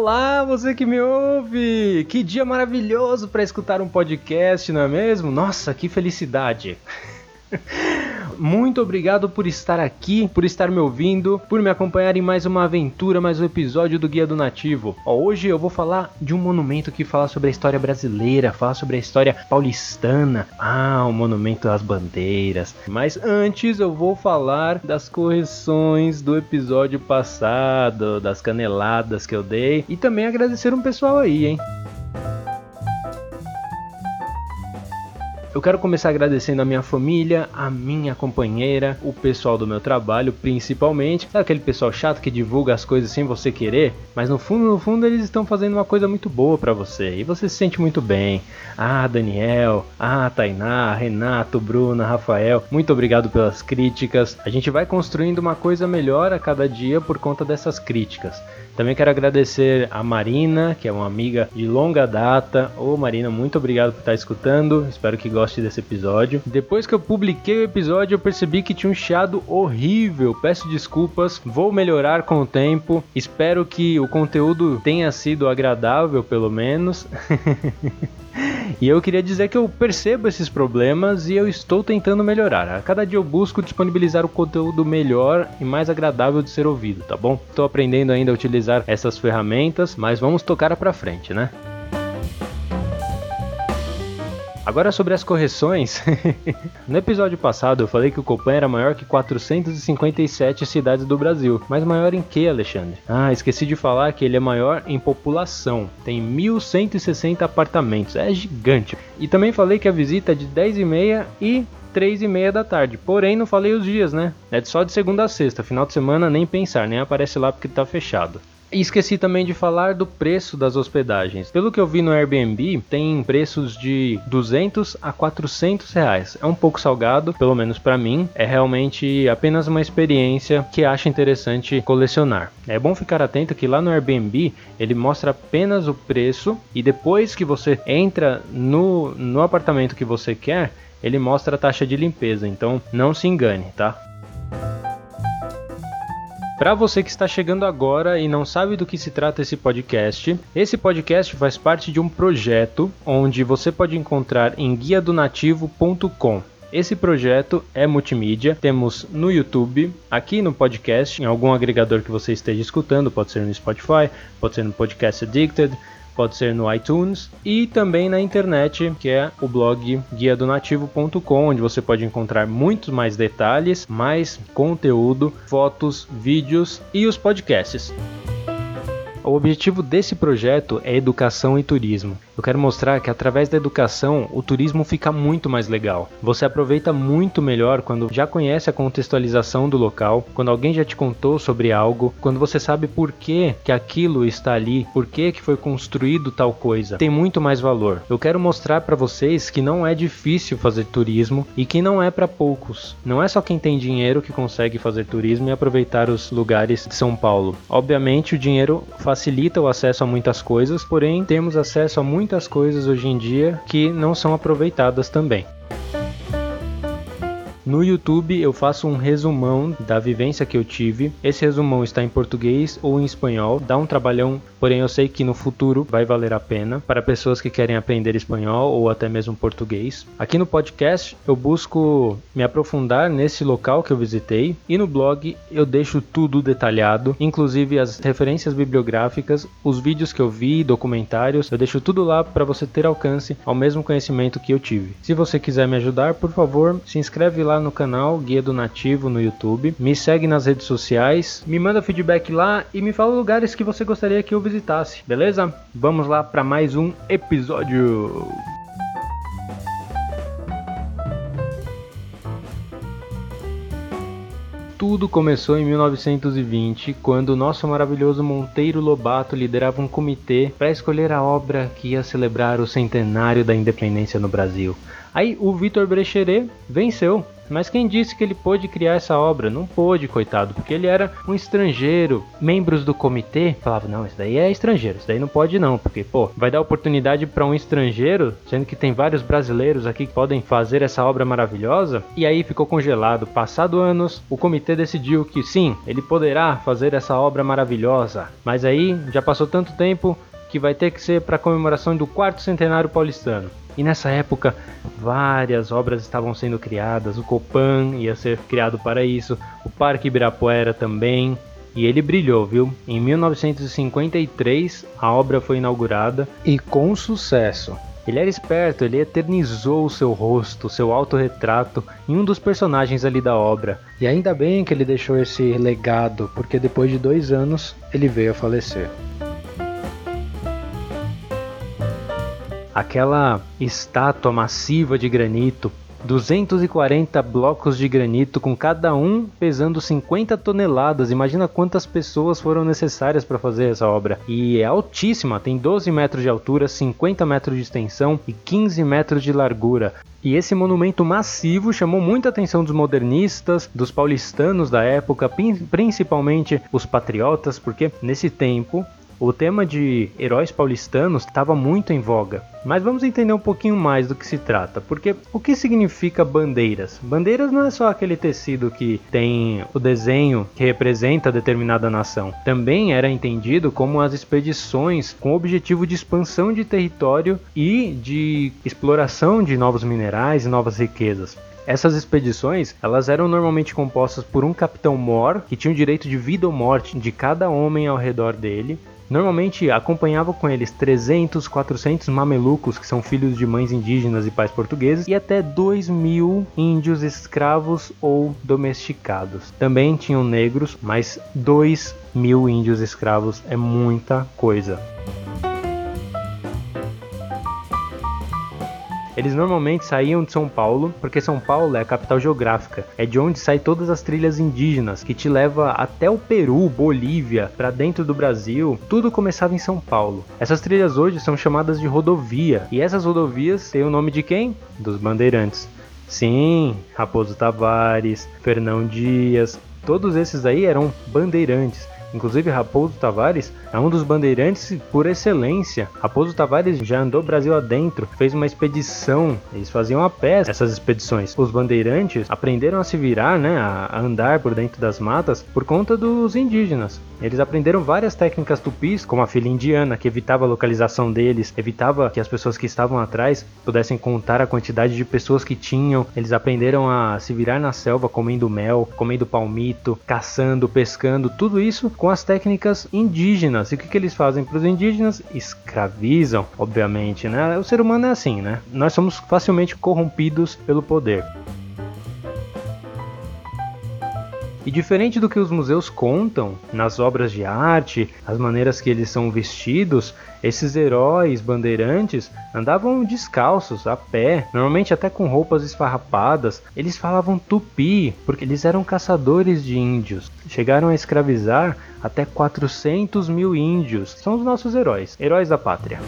Olá, você que me ouve! Que dia maravilhoso para escutar um podcast, não é mesmo? Nossa, que felicidade! muito obrigado por estar aqui, por estar me ouvindo, por me acompanhar em mais uma aventura, mais um episódio do Guia do Nativo. Ó, hoje eu vou falar de um monumento que fala sobre a história brasileira, fala sobre a história paulistana. Ah, o monumento às bandeiras. Mas antes eu vou falar das correções do episódio passado, das caneladas que eu dei e também agradecer um pessoal aí, hein? Eu quero começar agradecendo a minha família, a minha companheira, o pessoal do meu trabalho, principalmente. Sabe aquele pessoal chato que divulga as coisas sem você querer? Mas no fundo, no fundo, eles estão fazendo uma coisa muito boa para você e você se sente muito bem. Ah, Daniel, ah, Tainá, Renato, Bruna, Rafael, muito obrigado pelas críticas. A gente vai construindo uma coisa melhor a cada dia por conta dessas críticas. Também quero agradecer a Marina, que é uma amiga de longa data. Ô Marina, muito obrigado por estar escutando. Espero que goste desse episódio. Depois que eu publiquei o episódio, eu percebi que tinha um chiado horrível. Peço desculpas, vou melhorar com o tempo. Espero que o conteúdo tenha sido agradável, pelo menos. E eu queria dizer que eu percebo esses problemas e eu estou tentando melhorar. A cada dia eu busco disponibilizar o conteúdo melhor e mais agradável de ser ouvido, tá bom? Estou aprendendo ainda a utilizar essas ferramentas, mas vamos tocar para frente, né? Agora sobre as correções. no episódio passado eu falei que o Copan era maior que 457 cidades do Brasil. Mas maior em que, Alexandre? Ah, esqueci de falar que ele é maior em população. Tem 1160 apartamentos. É gigante. E também falei que a visita é de 10 e meia e 3 e meia da tarde. Porém, não falei os dias, né? É só de segunda a sexta. Final de semana nem pensar, nem aparece lá porque tá fechado. Esqueci também de falar do preço das hospedagens. Pelo que eu vi no Airbnb, tem preços de 200 a 400 reais. É um pouco salgado, pelo menos para mim. É realmente apenas uma experiência que acho interessante colecionar. É bom ficar atento que lá no Airbnb ele mostra apenas o preço e depois que você entra no, no apartamento que você quer, ele mostra a taxa de limpeza. Então não se engane, tá? Para você que está chegando agora e não sabe do que se trata esse podcast, esse podcast faz parte de um projeto onde você pode encontrar em guiadonativo.com. Esse projeto é multimídia, temos no YouTube, aqui no podcast, em algum agregador que você esteja escutando, pode ser no Spotify, pode ser no Podcast Addicted, pode ser no iTunes e também na internet, que é o blog guiadonativo.com, onde você pode encontrar muitos mais detalhes, mais conteúdo, fotos, vídeos e os podcasts. O objetivo desse projeto é educação e turismo. Eu quero mostrar que através da educação o turismo fica muito mais legal. Você aproveita muito melhor quando já conhece a contextualização do local, quando alguém já te contou sobre algo, quando você sabe por que, que aquilo está ali, por que, que foi construído tal coisa. Tem muito mais valor. Eu quero mostrar para vocês que não é difícil fazer turismo e que não é para poucos. Não é só quem tem dinheiro que consegue fazer turismo e aproveitar os lugares de São Paulo. Obviamente o dinheiro facilita o acesso a muitas coisas, porém temos acesso a muitas coisas hoje em dia que não são aproveitadas também. No YouTube eu faço um resumão da vivência que eu tive. Esse resumão está em português ou em espanhol. Dá um trabalhão porém eu sei que no futuro vai valer a pena para pessoas que querem aprender espanhol ou até mesmo português. Aqui no podcast eu busco me aprofundar nesse local que eu visitei e no blog eu deixo tudo detalhado, inclusive as referências bibliográficas, os vídeos que eu vi, documentários, eu deixo tudo lá para você ter alcance ao mesmo conhecimento que eu tive. Se você quiser me ajudar, por favor, se inscreve lá no canal Guia do Nativo no YouTube, me segue nas redes sociais, me manda feedback lá e me fala lugares que você gostaria que eu visitasse, beleza? Vamos lá para mais um episódio. Tudo começou em 1920, quando o nosso maravilhoso Monteiro Lobato liderava um comitê para escolher a obra que ia celebrar o centenário da independência no Brasil. Aí o Vitor Brecheret venceu Mas quem disse que ele pôde criar essa obra? Não pôde, coitado, porque ele era um estrangeiro. Membros do comitê falavam: não, isso daí é estrangeiro, isso daí não pode não, porque, pô, vai dar oportunidade para um estrangeiro, sendo que tem vários brasileiros aqui que podem fazer essa obra maravilhosa. E aí ficou congelado. Passado anos, o comitê decidiu que sim, ele poderá fazer essa obra maravilhosa. Mas aí já passou tanto tempo que vai ter que ser para a comemoração do quarto centenário paulistano. E nessa época, várias obras estavam sendo criadas. O Copan ia ser criado para isso, o Parque Ibirapuera também. E ele brilhou, viu? Em 1953, a obra foi inaugurada e com sucesso. Ele era esperto, ele eternizou o seu rosto, seu autorretrato em um dos personagens ali da obra. E ainda bem que ele deixou esse legado, porque depois de dois anos ele veio a falecer. Aquela estátua massiva de granito 240 blocos de granito, com cada um pesando 50 toneladas. Imagina quantas pessoas foram necessárias para fazer essa obra. E é altíssima, tem 12 metros de altura, 50 metros de extensão e 15 metros de largura. E esse monumento massivo chamou muita atenção dos modernistas, dos paulistanos da época, principalmente os patriotas, porque nesse tempo o tema de heróis paulistanos estava muito em voga. Mas vamos entender um pouquinho mais do que se trata, porque o que significa bandeiras? Bandeiras não é só aquele tecido que tem o desenho que representa determinada nação. Também era entendido como as expedições com o objetivo de expansão de território e de exploração de novos minerais e novas riquezas. Essas expedições, elas eram normalmente compostas por um capitão mor que tinha o direito de vida ou morte de cada homem ao redor dele, Normalmente acompanhava com eles 300, 400 mamelucos, que são filhos de mães indígenas e pais portugueses, e até 2 mil índios escravos ou domesticados. Também tinham negros, mas 2 mil índios escravos é muita coisa. Eles normalmente saíam de São Paulo, porque São Paulo é a capital geográfica, é de onde saem todas as trilhas indígenas que te leva até o Peru, Bolívia, para dentro do Brasil. Tudo começava em São Paulo. Essas trilhas hoje são chamadas de rodovia, e essas rodovias têm o nome de quem? Dos bandeirantes. Sim, Raposo Tavares, Fernão Dias, todos esses aí eram bandeirantes. Inclusive Raposo Tavares é um dos bandeirantes por excelência. Raposo Tavares já andou Brasil adentro, fez uma expedição, eles faziam a pé essas expedições. Os bandeirantes aprenderam a se virar, né, a andar por dentro das matas por conta dos indígenas. Eles aprenderam várias técnicas tupis, como a fila indiana, que evitava a localização deles, evitava que as pessoas que estavam atrás pudessem contar a quantidade de pessoas que tinham. Eles aprenderam a se virar na selva comendo mel, comendo palmito, caçando, pescando, tudo isso com as técnicas indígenas. E o que, que eles fazem para os indígenas? Escravizam, obviamente, né? O ser humano é assim, né? Nós somos facilmente corrompidos pelo poder. E diferente do que os museus contam nas obras de arte, as maneiras que eles são vestidos, esses heróis bandeirantes andavam descalços, a pé, normalmente até com roupas esfarrapadas. Eles falavam tupi, porque eles eram caçadores de índios. Chegaram a escravizar até 400 mil índios. São os nossos heróis, heróis da pátria.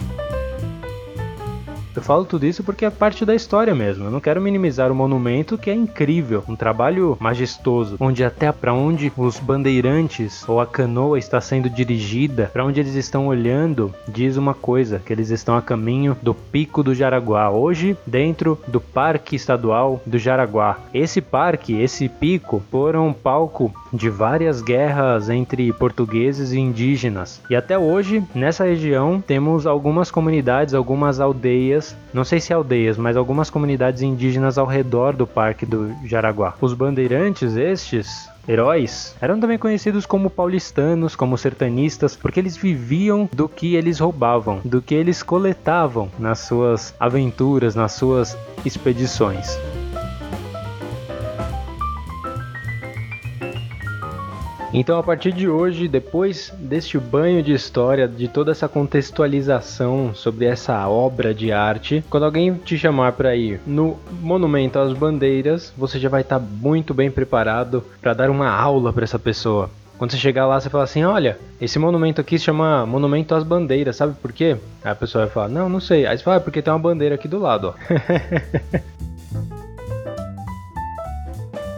Eu falo tudo isso porque é parte da história mesmo. Eu não quero minimizar o monumento que é incrível, um trabalho majestoso, onde até para onde os bandeirantes ou a canoa está sendo dirigida, para onde eles estão olhando, diz uma coisa, que eles estão a caminho do Pico do Jaraguá, hoje dentro do Parque Estadual do Jaraguá. Esse parque, esse pico, foram palco de várias guerras entre portugueses e indígenas. E até hoje, nessa região, temos algumas comunidades, algumas aldeias aldeias, não sei se aldeias, mas algumas comunidades indígenas ao redor do Parque do Jaraguá. Os bandeirantes, estes, heróis eram também conhecidos como paulistanos, como sertanistas, porque eles viviam do que eles roubavam, do que eles coletavam nas suas aventuras, nas suas expedições. Então, a partir de hoje, depois deste banho de história, de toda essa contextualização sobre essa obra de arte, quando alguém te chamar para ir no Monumento às Bandeiras, você já vai estar tá muito bem preparado para dar uma aula para essa pessoa. Quando você chegar lá, você fala assim: Olha, esse monumento aqui se chama Monumento às Bandeiras, sabe por quê? Aí a pessoa vai falar: Não, não sei. Aí você fala: ah, Porque tem uma bandeira aqui do lado, ó.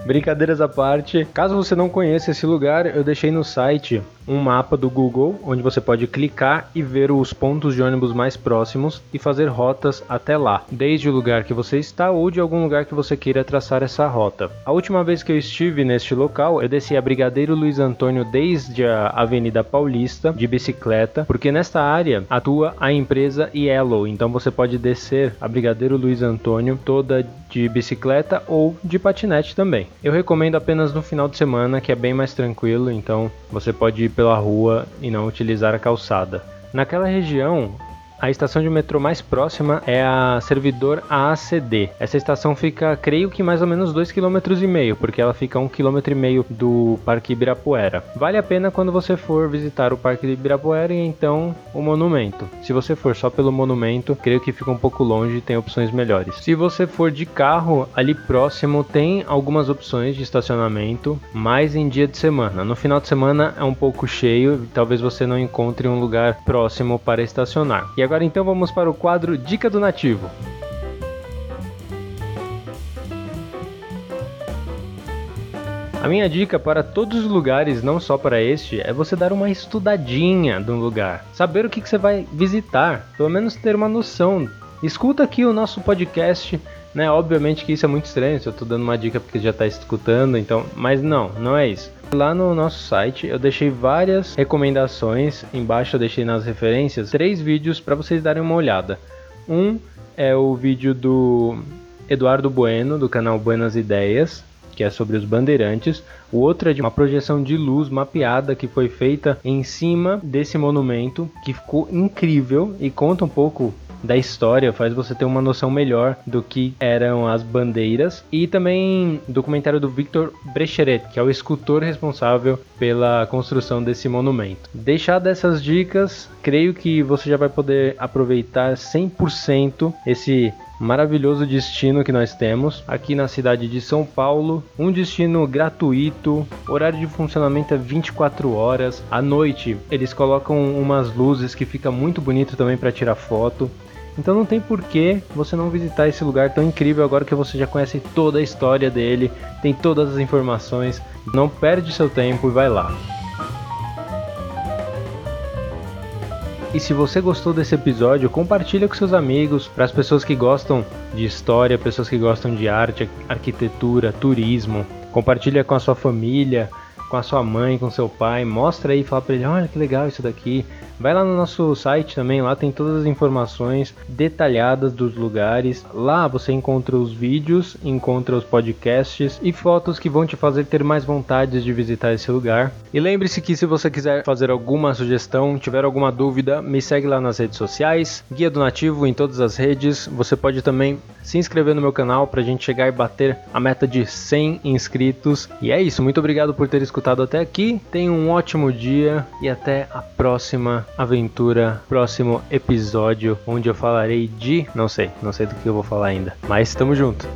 Brincadeiras à parte, caso você não conheça esse lugar, eu deixei no site um mapa do Google onde você pode clicar e ver os pontos de ônibus mais próximos e fazer rotas até lá, desde o lugar que você está ou de algum lugar que você queira traçar essa rota. A última vez que eu estive neste local, eu desci a Brigadeiro Luiz Antônio desde a Avenida Paulista de bicicleta, porque nesta área atua a empresa Yellow, então você pode descer a Brigadeiro Luiz Antônio toda de bicicleta ou de patinete também. Eu recomendo apenas no final de semana, que é bem mais tranquilo, então você pode pela rua e não utilizar a calçada. Naquela região, a estação de metrô mais próxima é a Servidor AACD. Essa estação fica, creio que mais ou menos 2,5 km, porque ela fica a 1,5 km do Parque Ibirapuera. Vale a pena quando você for visitar o Parque Ibirapuera e então o monumento. Se você for só pelo monumento, creio que fica um pouco longe e tem opções melhores. Se você for de carro, ali próximo tem algumas opções de estacionamento, mas em dia de semana. No final de semana é um pouco cheio, talvez você não encontre um lugar próximo para estacionar. E agora então vamos para o quadro Dica do Nativo. A minha dica para todos os lugares, não só para este, é você dar uma estudadinha do lugar, saber o que, que você vai visitar, pelo menos ter uma noção. Escuta aqui o nosso podcast, né? Obviamente que isso é muito estranho, se eu estou dando uma dica porque já está escutando, então, mas não, não é isso. Lá no nosso site eu deixei várias recomendações, embaixo eu deixei nas referências três vídeos para vocês darem uma olhada. Um é o vídeo do Eduardo Bueno, do canal Buenas Ideias, que é sobre os bandeirantes. O outro é de uma projeção de luz mapeada que foi feita em cima desse monumento, que ficou incrível e conta um pouco da história, faz você ter uma noção melhor do que eram as bandeiras. E também documentário do Victor Brecheret, que é o escultor responsável pela construção desse monumento. Deixar dessas dicas, creio que você já vai poder aproveitar 100% esse maravilhoso destino que nós temos aqui na cidade de São Paulo. Um destino gratuito, horário de funcionamento é 24 horas. À noite eles colocam umas luzes que fica muito bonito também para tirar foto. Então não tem por que você não visitar esse lugar tão incrível agora que você já conhece toda a história dele, tem todas as informações. Não perde seu tempo e vai lá. E se você gostou desse episódio, compartilha com seus amigos, para as pessoas que gostam de história, pessoas que gostam de arte, arquitetura, turismo. Compartilha com a sua família, com a sua mãe, com seu pai, mostra aí, fala para ele, olha que legal isso daqui. Vai lá no nosso site também, lá tem todas as informações detalhadas dos lugares. Lá você encontra os vídeos, encontra os podcasts e fotos que vão te fazer ter mais vontade de visitar esse lugar. E lembre-se que se você quiser fazer alguma sugestão, tiver alguma dúvida, me segue lá nas redes sociais, Guia do Nativo em todas as redes. Você pode também se inscrever no meu canal para a gente chegar e bater a meta de 100 inscritos. E é isso, muito obrigado por ter escutado até aqui. Tenha um ótimo dia e até a próxima aventura, próximo episódio, onde eu falarei de. Não sei, não sei do que eu vou falar ainda. Mas tamo junto.